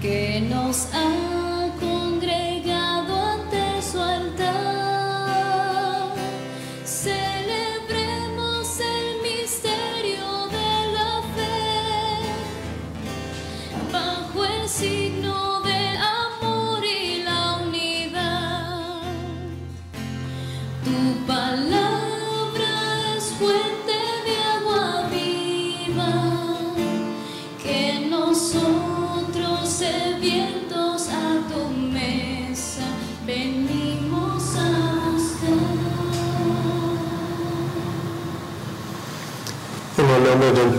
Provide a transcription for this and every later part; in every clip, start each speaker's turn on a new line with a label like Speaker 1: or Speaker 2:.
Speaker 1: Que nos ha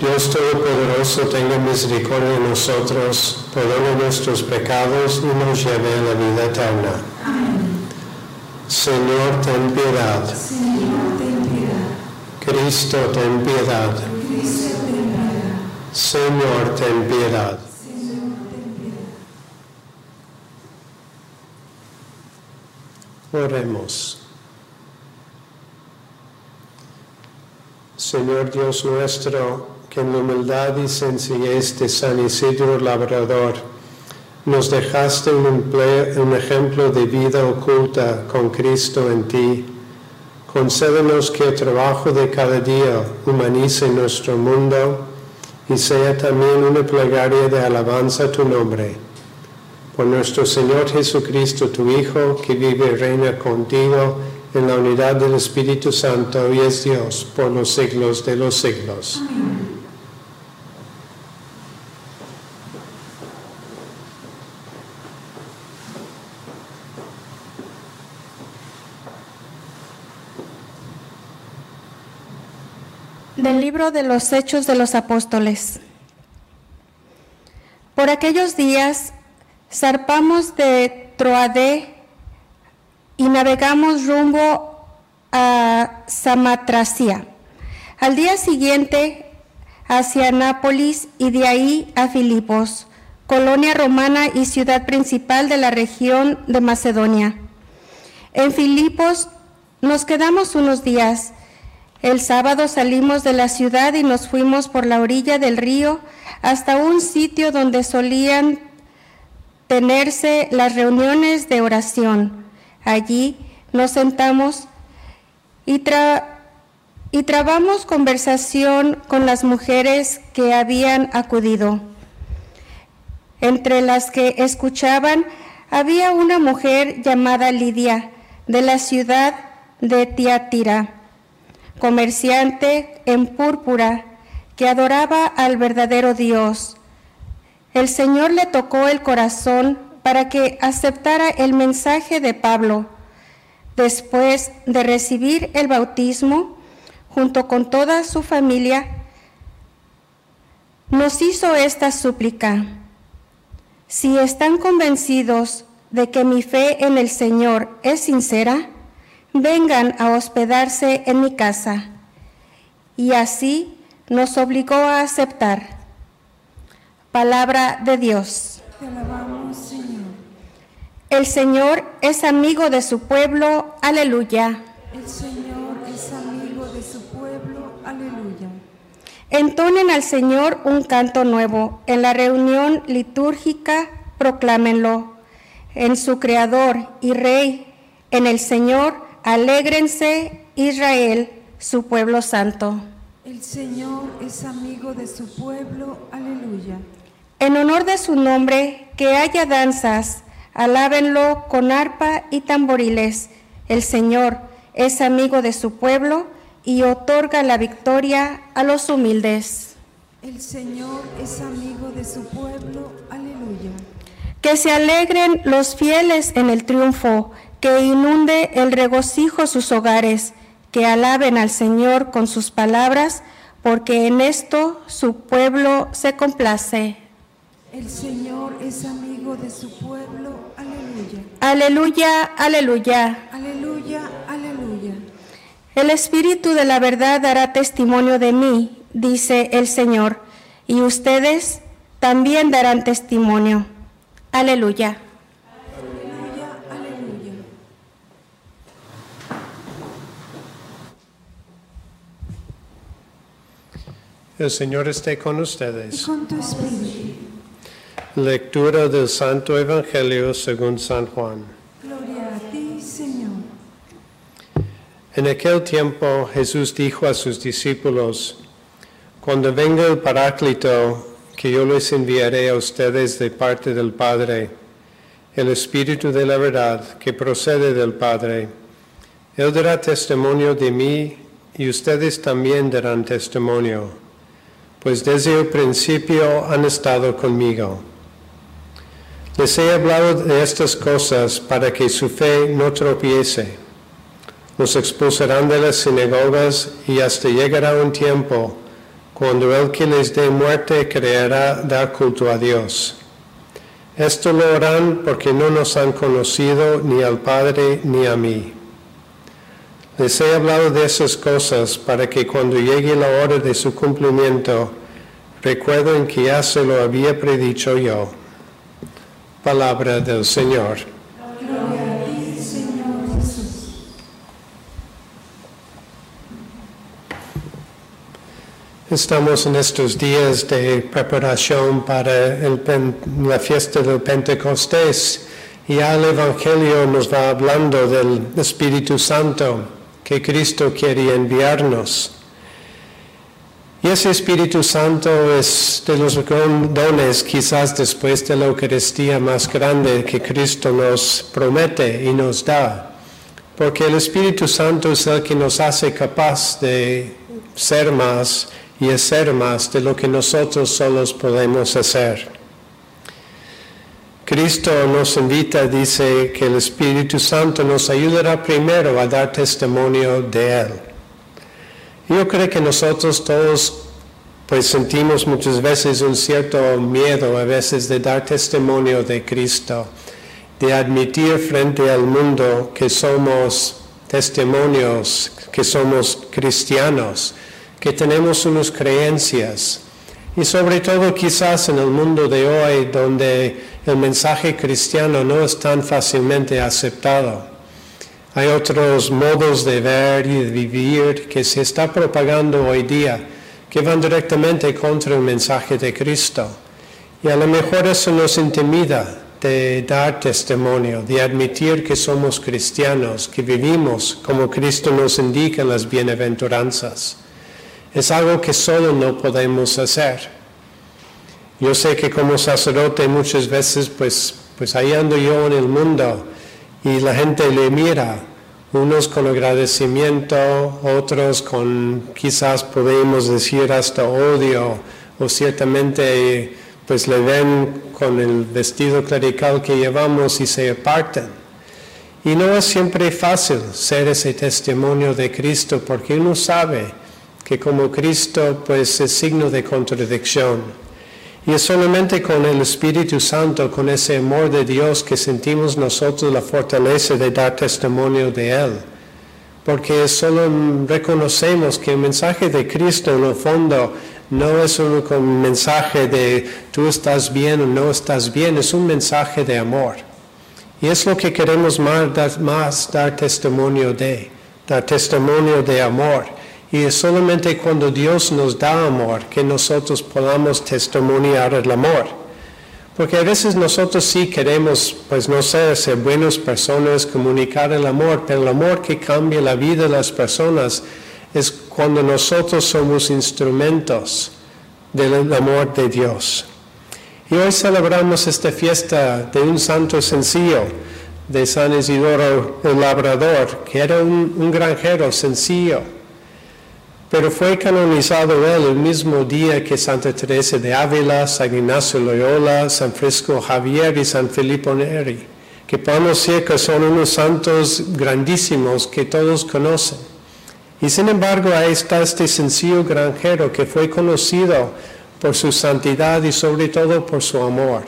Speaker 2: Dios Todopoderoso tenga misericordia de nosotros, perdone nuestros pecados y nos lleve a la vida eterna. Señor, ten piedad. Cristo, ten piedad. Señor, ten piedad. Oremos. Señor Dios nuestro, que en la humildad y sencillez de San Isidro Labrador nos dejaste un, un ejemplo de vida oculta con Cristo en ti, concédenos que el trabajo de cada día humanice nuestro mundo y sea también una plegaria de alabanza a tu nombre. Por nuestro Señor Jesucristo, tu Hijo, que vive y reina contigo en la unidad del Espíritu Santo y es Dios por los siglos de los siglos.
Speaker 3: De los Hechos de los Apóstoles. Por aquellos días zarpamos de Troadé y navegamos rumbo a Samatracia. Al día siguiente hacia Nápoles y de ahí a Filipos, colonia romana y ciudad principal de la región de Macedonia. En Filipos nos quedamos unos días. El sábado salimos de la ciudad y nos fuimos por la orilla del río hasta un sitio donde solían tenerse las reuniones de oración. Allí nos sentamos y, y trabamos conversación con las mujeres que habían acudido. Entre las que escuchaban había una mujer llamada Lidia, de la ciudad de Tiatira, comerciante en púrpura, que adoraba al verdadero Dios. El Señor le tocó el corazón para que aceptara el mensaje de Pablo. Después de recibir el bautismo, junto con toda su familia, nos hizo esta súplica. Si están convencidos de que mi fe en el Señor es sincera, vengan a hospedarse en mi casa. Y así nos obligó a aceptar. Palabra de Dios.
Speaker 4: Te alabamos, Señor.
Speaker 3: El Señor es amigo de su pueblo. Aleluya.
Speaker 4: El Señor es amigo de su pueblo. Aleluya.
Speaker 3: Entonen al Señor un canto nuevo. En la reunión litúrgica proclámenlo. En su Creador y Rey, en el Señor, alégrense Israel, su pueblo santo.
Speaker 4: El Señor es amigo de su pueblo. Aleluya.
Speaker 3: En honor de su nombre, que haya danzas, alábenlo con arpa y tamboriles. El Señor es amigo de su pueblo y otorga la victoria a los humildes.
Speaker 4: El Señor es amigo de su pueblo. Aleluya.
Speaker 3: Que se alegren los fieles en el triunfo, que inunde el regocijo sus hogares, que alaben al Señor con sus palabras, porque en esto su pueblo se complace.
Speaker 4: El Señor es amigo de su pueblo. Aleluya.
Speaker 3: Aleluya, aleluya.
Speaker 4: Aleluya. Aleluya.
Speaker 3: El Espíritu de la verdad dará testimonio de mí, dice el Señor, y ustedes también darán testimonio. Aleluya.
Speaker 4: Aleluya.
Speaker 2: El Señor esté con
Speaker 4: Y
Speaker 2: ustedes.
Speaker 4: con tu espíritu.
Speaker 2: Lectura del Santo Evangelio según San Juan.
Speaker 4: Gloria a ti, Señor.
Speaker 2: En aquel tiempo Jesús dijo a sus discípulos, Cuando venga el Paráclito, que yo les enviaré a ustedes de parte del Padre, el Espíritu de la verdad que procede del Padre, Él dará testimonio de mí y ustedes también darán testimonio, pues desde el principio han estado conmigo. Les he hablado de estas cosas para que su fe no tropiece. Los expulsarán de las sinagogas y hasta llegará un tiempo cuando el que les dé muerte creerá dar culto a Dios. Esto lo harán porque no nos han conocido ni al Padre ni a mí. Les he hablado de esas cosas para que cuando llegue la hora de su cumplimiento, recuerden que ya se lo había predicho yo. Palabra del Señor. Estamos en estos días de preparación para el la fiesta del Pentecostés y ya el Evangelio nos va hablando del Espíritu Santo que Cristo quiere enviarnos. Y ese Espíritu Santo es de los dones quizás después de la Eucaristía más grande que Cristo nos promete y nos da. Porque el Espíritu Santo es el que nos hace capaz de ser más y hacer más de lo que nosotros solos podemos hacer. Cristo nos invita, dice que el Espíritu Santo nos ayudará primero a dar testimonio de Él. Yo creo que nosotros todos pues sentimos muchas veces un cierto miedo a veces de dar testimonio de Cristo, de admitir frente al mundo que somos testimonios, que somos cristianos, que tenemos unas creencias. Y sobre todo quizás en el mundo de hoy donde el mensaje cristiano no es tan fácilmente aceptado. Hay otros modos de ver y vivir que se está propagando hoy día que van directamente contra el mensaje de Cristo. Y a lo mejor eso nos intimida de dar testimonio, de admitir que somos cristianos, que vivimos como Cristo nos indica en las bienaventuranzas. Es algo que solo no podemos hacer. Yo sé que como sacerdote muchas veces pues, pues ahí ando yo en el mundo y la gente le mira, unos con agradecimiento, otros con quizás podemos decir hasta odio o ciertamente pues le ven con el vestido clerical que llevamos y se apartan. Y no es siempre fácil ser ese testimonio de Cristo porque uno sabe que como Cristo pues es signo de contradicción. Y es solamente con el Espíritu Santo, con ese amor de Dios que sentimos nosotros la fortaleza de dar testimonio de Él. Porque solo reconocemos que el mensaje de Cristo en el fondo no es un mensaje de tú estás bien o no estás bien, es un mensaje de amor. Y es lo que queremos más dar, más dar testimonio de, dar testimonio de amor. Y es solamente cuando Dios nos da amor que nosotros podamos testimoniar el amor. Porque a veces nosotros sí queremos, pues no sé, ser buenas personas, comunicar el amor, pero el amor que cambia la vida de las personas es cuando nosotros somos instrumentos del amor de Dios. Y hoy celebramos esta fiesta de un santo sencillo, de San Isidoro el Labrador, que era un, un granjero sencillo pero fue canonizado él el mismo día que Santa Teresa de Ávila, San Ignacio Loyola, San Francisco Javier y San Filippo Neri, que podemos decir que son unos santos grandísimos que todos conocen. Y sin embargo ahí está este sencillo granjero que fue conocido por su santidad y sobre todo por su amor.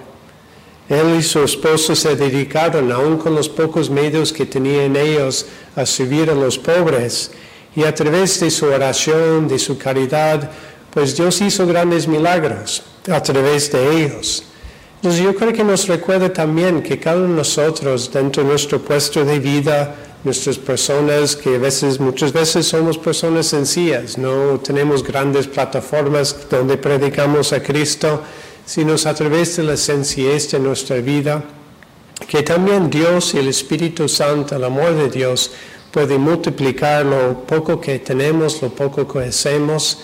Speaker 2: Él y su esposo se dedicaron, aún con los pocos medios que tenían ellos, a servir a los pobres y a través de su oración, de su caridad, pues Dios hizo grandes milagros a través de ellos. Entonces yo creo que nos recuerda también que cada uno de nosotros, dentro de nuestro puesto de vida, nuestras personas, que a veces, muchas veces somos personas sencillas, no tenemos grandes plataformas donde predicamos a Cristo, sino a través de la sencillez de nuestra vida, que también Dios y el Espíritu Santo, el amor de Dios, puede multiplicar lo poco que tenemos, lo poco que hacemos,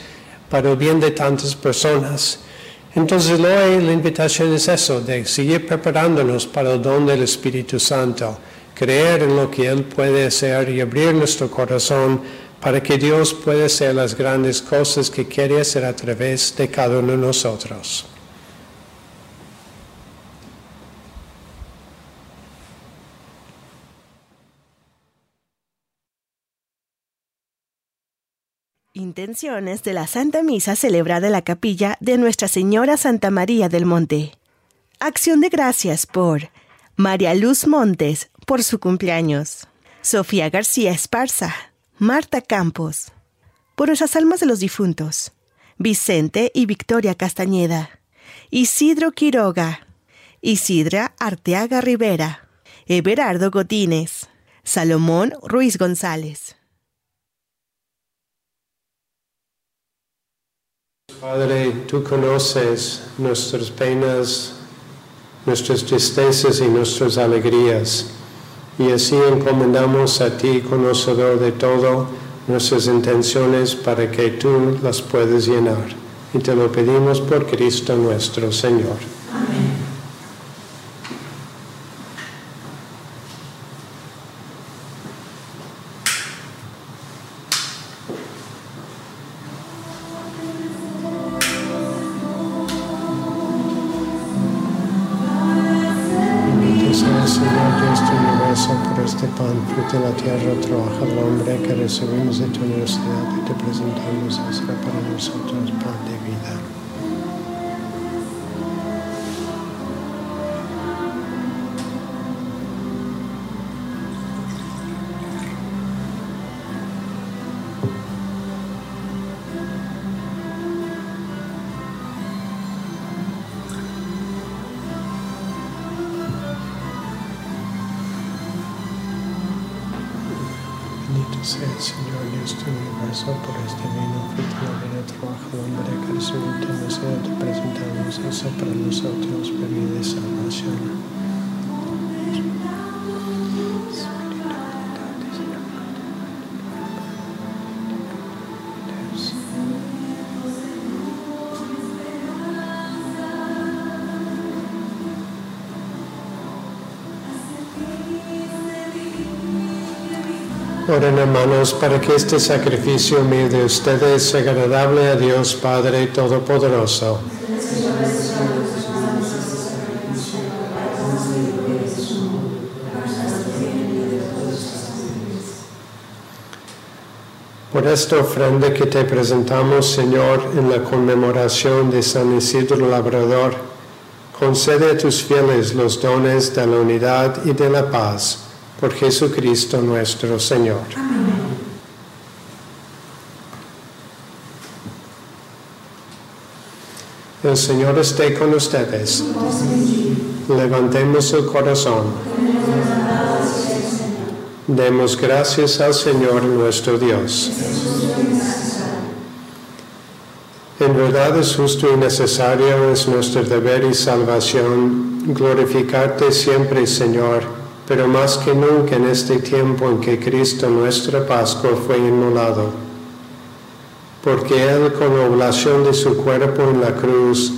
Speaker 2: para el bien de tantas personas. Entonces hoy la invitación es eso, de seguir preparándonos para el don del Espíritu Santo, creer en lo que Él puede hacer y abrir nuestro corazón para que Dios pueda hacer las grandes cosas que quiere hacer a través de cada uno de nosotros.
Speaker 5: Intenciones de la Santa Misa celebrada en la capilla de Nuestra Señora Santa María del Monte. Acción de gracias por María Luz Montes por su cumpleaños. Sofía García Esparza. Marta Campos. Por nuestras almas de los difuntos. Vicente y Victoria Castañeda. Isidro Quiroga. Isidra Arteaga Rivera. Everardo Godínez. Salomón Ruiz González.
Speaker 2: Padre, tú conoces nuestras penas, nuestras tristezas y nuestras alegrías. Y así encomendamos a ti, conocedor de todo, nuestras intenciones para que tú las puedas llenar. Y te lo pedimos por Cristo nuestro Señor. Bendito Señor de este universo por este vino, fruto vida, trabaja el hombre que recibimos de tu universidad te presentamos a ser para nosotros bebida de salvación. Oren hermanos para que este sacrificio mío de ustedes sea agradable a Dios Padre Todopoderoso. Por esta ofrenda que te presentamos, Señor, en la conmemoración de San Isidro Labrador, concede a tus fieles los dones de la unidad y de la paz, por Jesucristo nuestro Señor. El Señor esté con ustedes. Levantemos el corazón. Demos gracias al Señor nuestro Dios. En verdad es justo y necesario, es nuestro deber y salvación glorificarte siempre, Señor, pero más que nunca en este tiempo en que Cristo, nuestra Pascua, fue inmolado. Porque Él, con la oblación de su cuerpo en la cruz,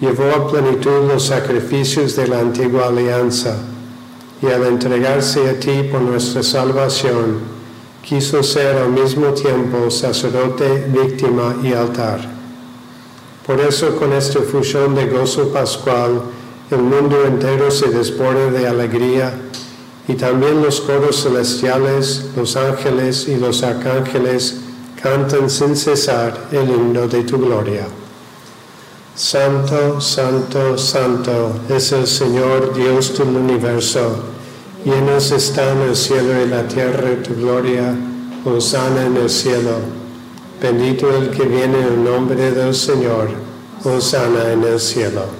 Speaker 2: llevó a plenitud los sacrificios de la antigua alianza, y al entregarse a ti por nuestra salvación, quiso ser al mismo tiempo sacerdote, víctima y altar. Por eso con esta fusión de gozo pascual, el mundo entero se desborda de alegría y también los coros celestiales, los ángeles y los arcángeles cantan sin cesar el himno de tu gloria. Santo, santo, santo es el Señor Dios del universo. Llenos están el cielo y la tierra de tu gloria. Hosanna en el cielo. Bendito el que viene en el nombre del Señor, Hosanna en el cielo.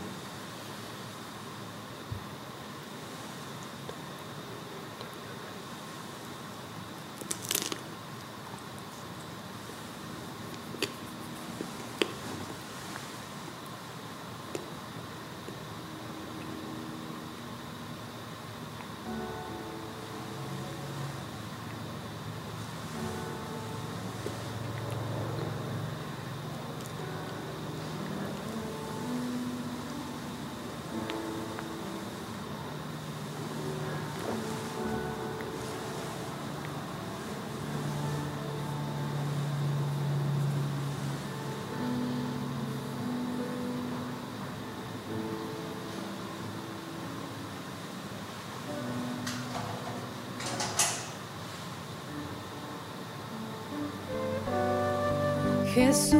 Speaker 1: Jesús,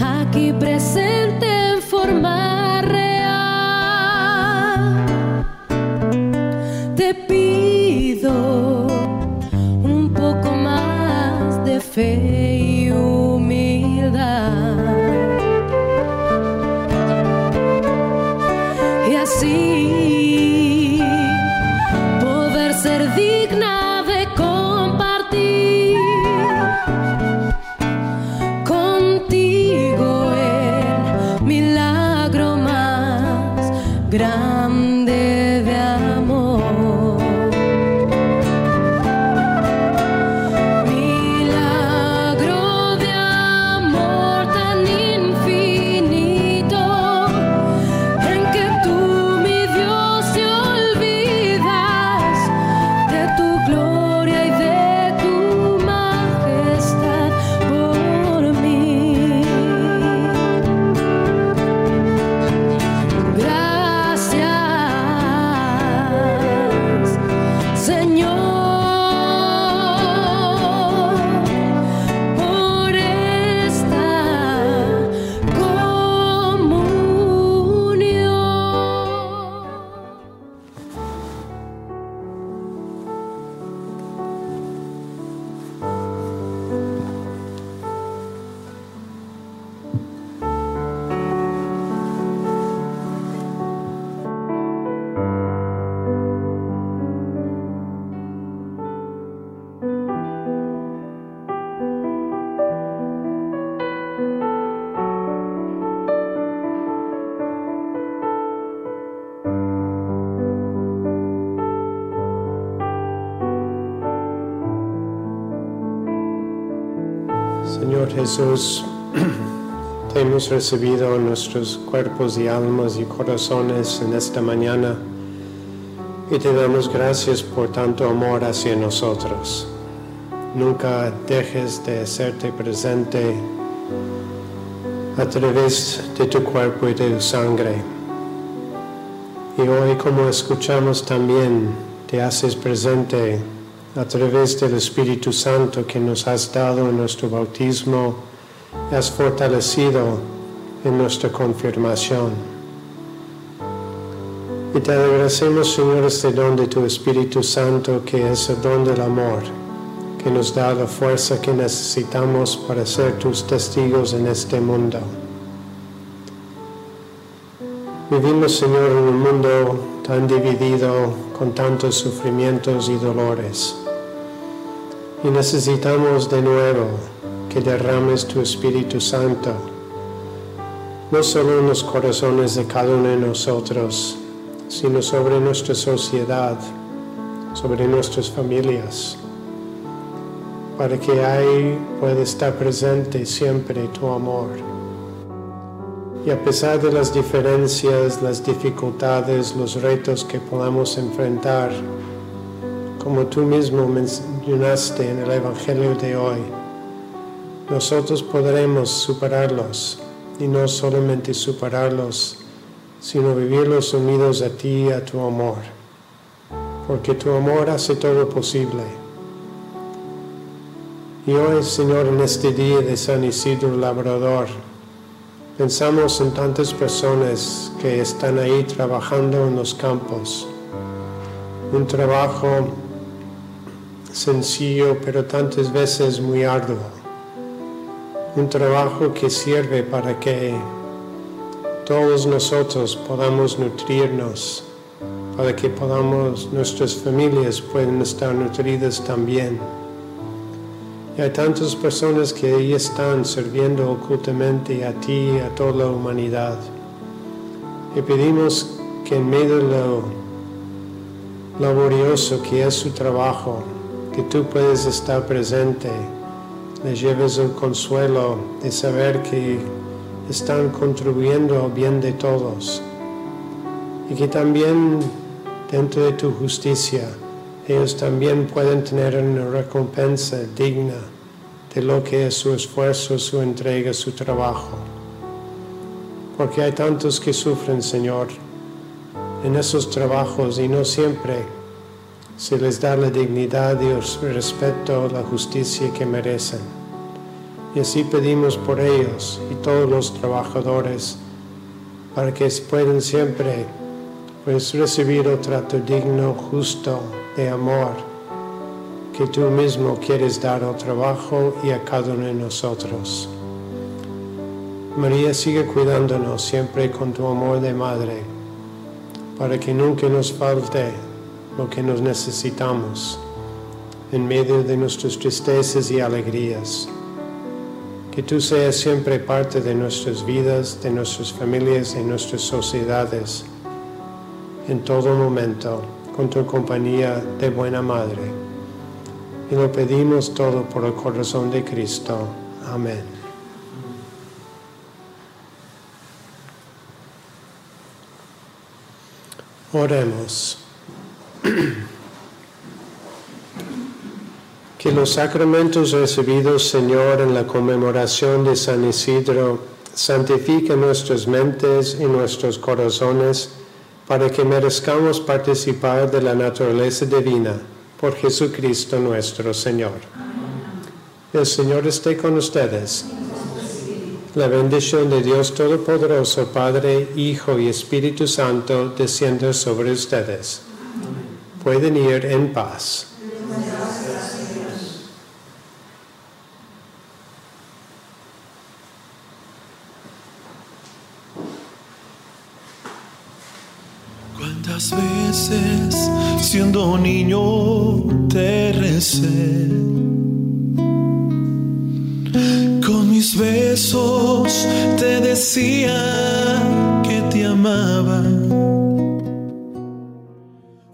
Speaker 1: aquí presente
Speaker 2: Señor Jesús, te hemos recibido en nuestros cuerpos y almas y corazones en esta mañana y te damos gracias por tanto amor hacia nosotros. Nunca dejes de hacerte presente a través de tu cuerpo y de tu sangre. Y hoy como escuchamos también, te haces presente a través del Espíritu Santo que nos has dado en nuestro bautismo, has fortalecido en nuestra confirmación. Y te agradecemos, Señor, este don de tu Espíritu Santo, que es el don del amor, que nos da la fuerza que necesitamos para ser tus testigos en este mundo. Vivimos, Señor, en un mundo tan dividido con tantos sufrimientos y dolores. Y necesitamos de nuevo que derrames tu Espíritu Santo, no solo en los corazones de cada uno de nosotros, sino sobre nuestra sociedad, sobre nuestras familias, para que ahí pueda estar presente siempre tu amor. Y a pesar de las diferencias, las dificultades, los retos que podamos enfrentar, como tú mismo mencionaste en el Evangelio de hoy, nosotros podremos superarlos y no solamente superarlos, sino vivirlos unidos a ti y a tu amor, porque tu amor hace todo posible. Y hoy, Señor, en este día de San Isidro Labrador, Pensamos en tantas personas que están ahí trabajando en los campos. Un trabajo sencillo, pero tantas veces muy arduo. Un trabajo que sirve para que todos nosotros podamos nutrirnos, para que podamos, nuestras familias puedan estar nutridas también. Y hay tantas personas que ahí están sirviendo ocultamente a ti y a toda la humanidad. Y pedimos que en medio de lo laborioso que es su trabajo, que tú puedes estar presente, les lleves el consuelo de saber que están contribuyendo al bien de todos y que también dentro de tu justicia ellos también pueden tener una recompensa digna de lo que es su esfuerzo, su entrega, su trabajo. Porque hay tantos que sufren, Señor, en esos trabajos y no siempre se les da la dignidad y el respeto, la justicia que merecen. Y así pedimos por ellos y todos los trabajadores para que puedan siempre pues, recibir un trato digno, justo, de amor que tú mismo quieres dar al trabajo y a cada uno de nosotros. María sigue cuidándonos siempre con tu amor de madre, para que nunca nos falte lo que nos necesitamos en medio de nuestras tristezas y alegrías. Que tú seas siempre parte de nuestras vidas, de nuestras familias, de nuestras sociedades, en todo momento con tu compañía de buena madre. Y lo pedimos todo por el corazón de Cristo. Amén. Oremos. Que los sacramentos recibidos, Señor, en la conmemoración de San Isidro, santifiquen nuestras mentes y nuestros corazones para que merezcamos participar de la naturaleza divina por Jesucristo nuestro Señor. El Señor esté con ustedes. La bendición de Dios Todopoderoso, Padre, Hijo y Espíritu Santo, descienda sobre ustedes. Pueden ir en paz.
Speaker 6: ¿Cuántas veces siendo niño te recé?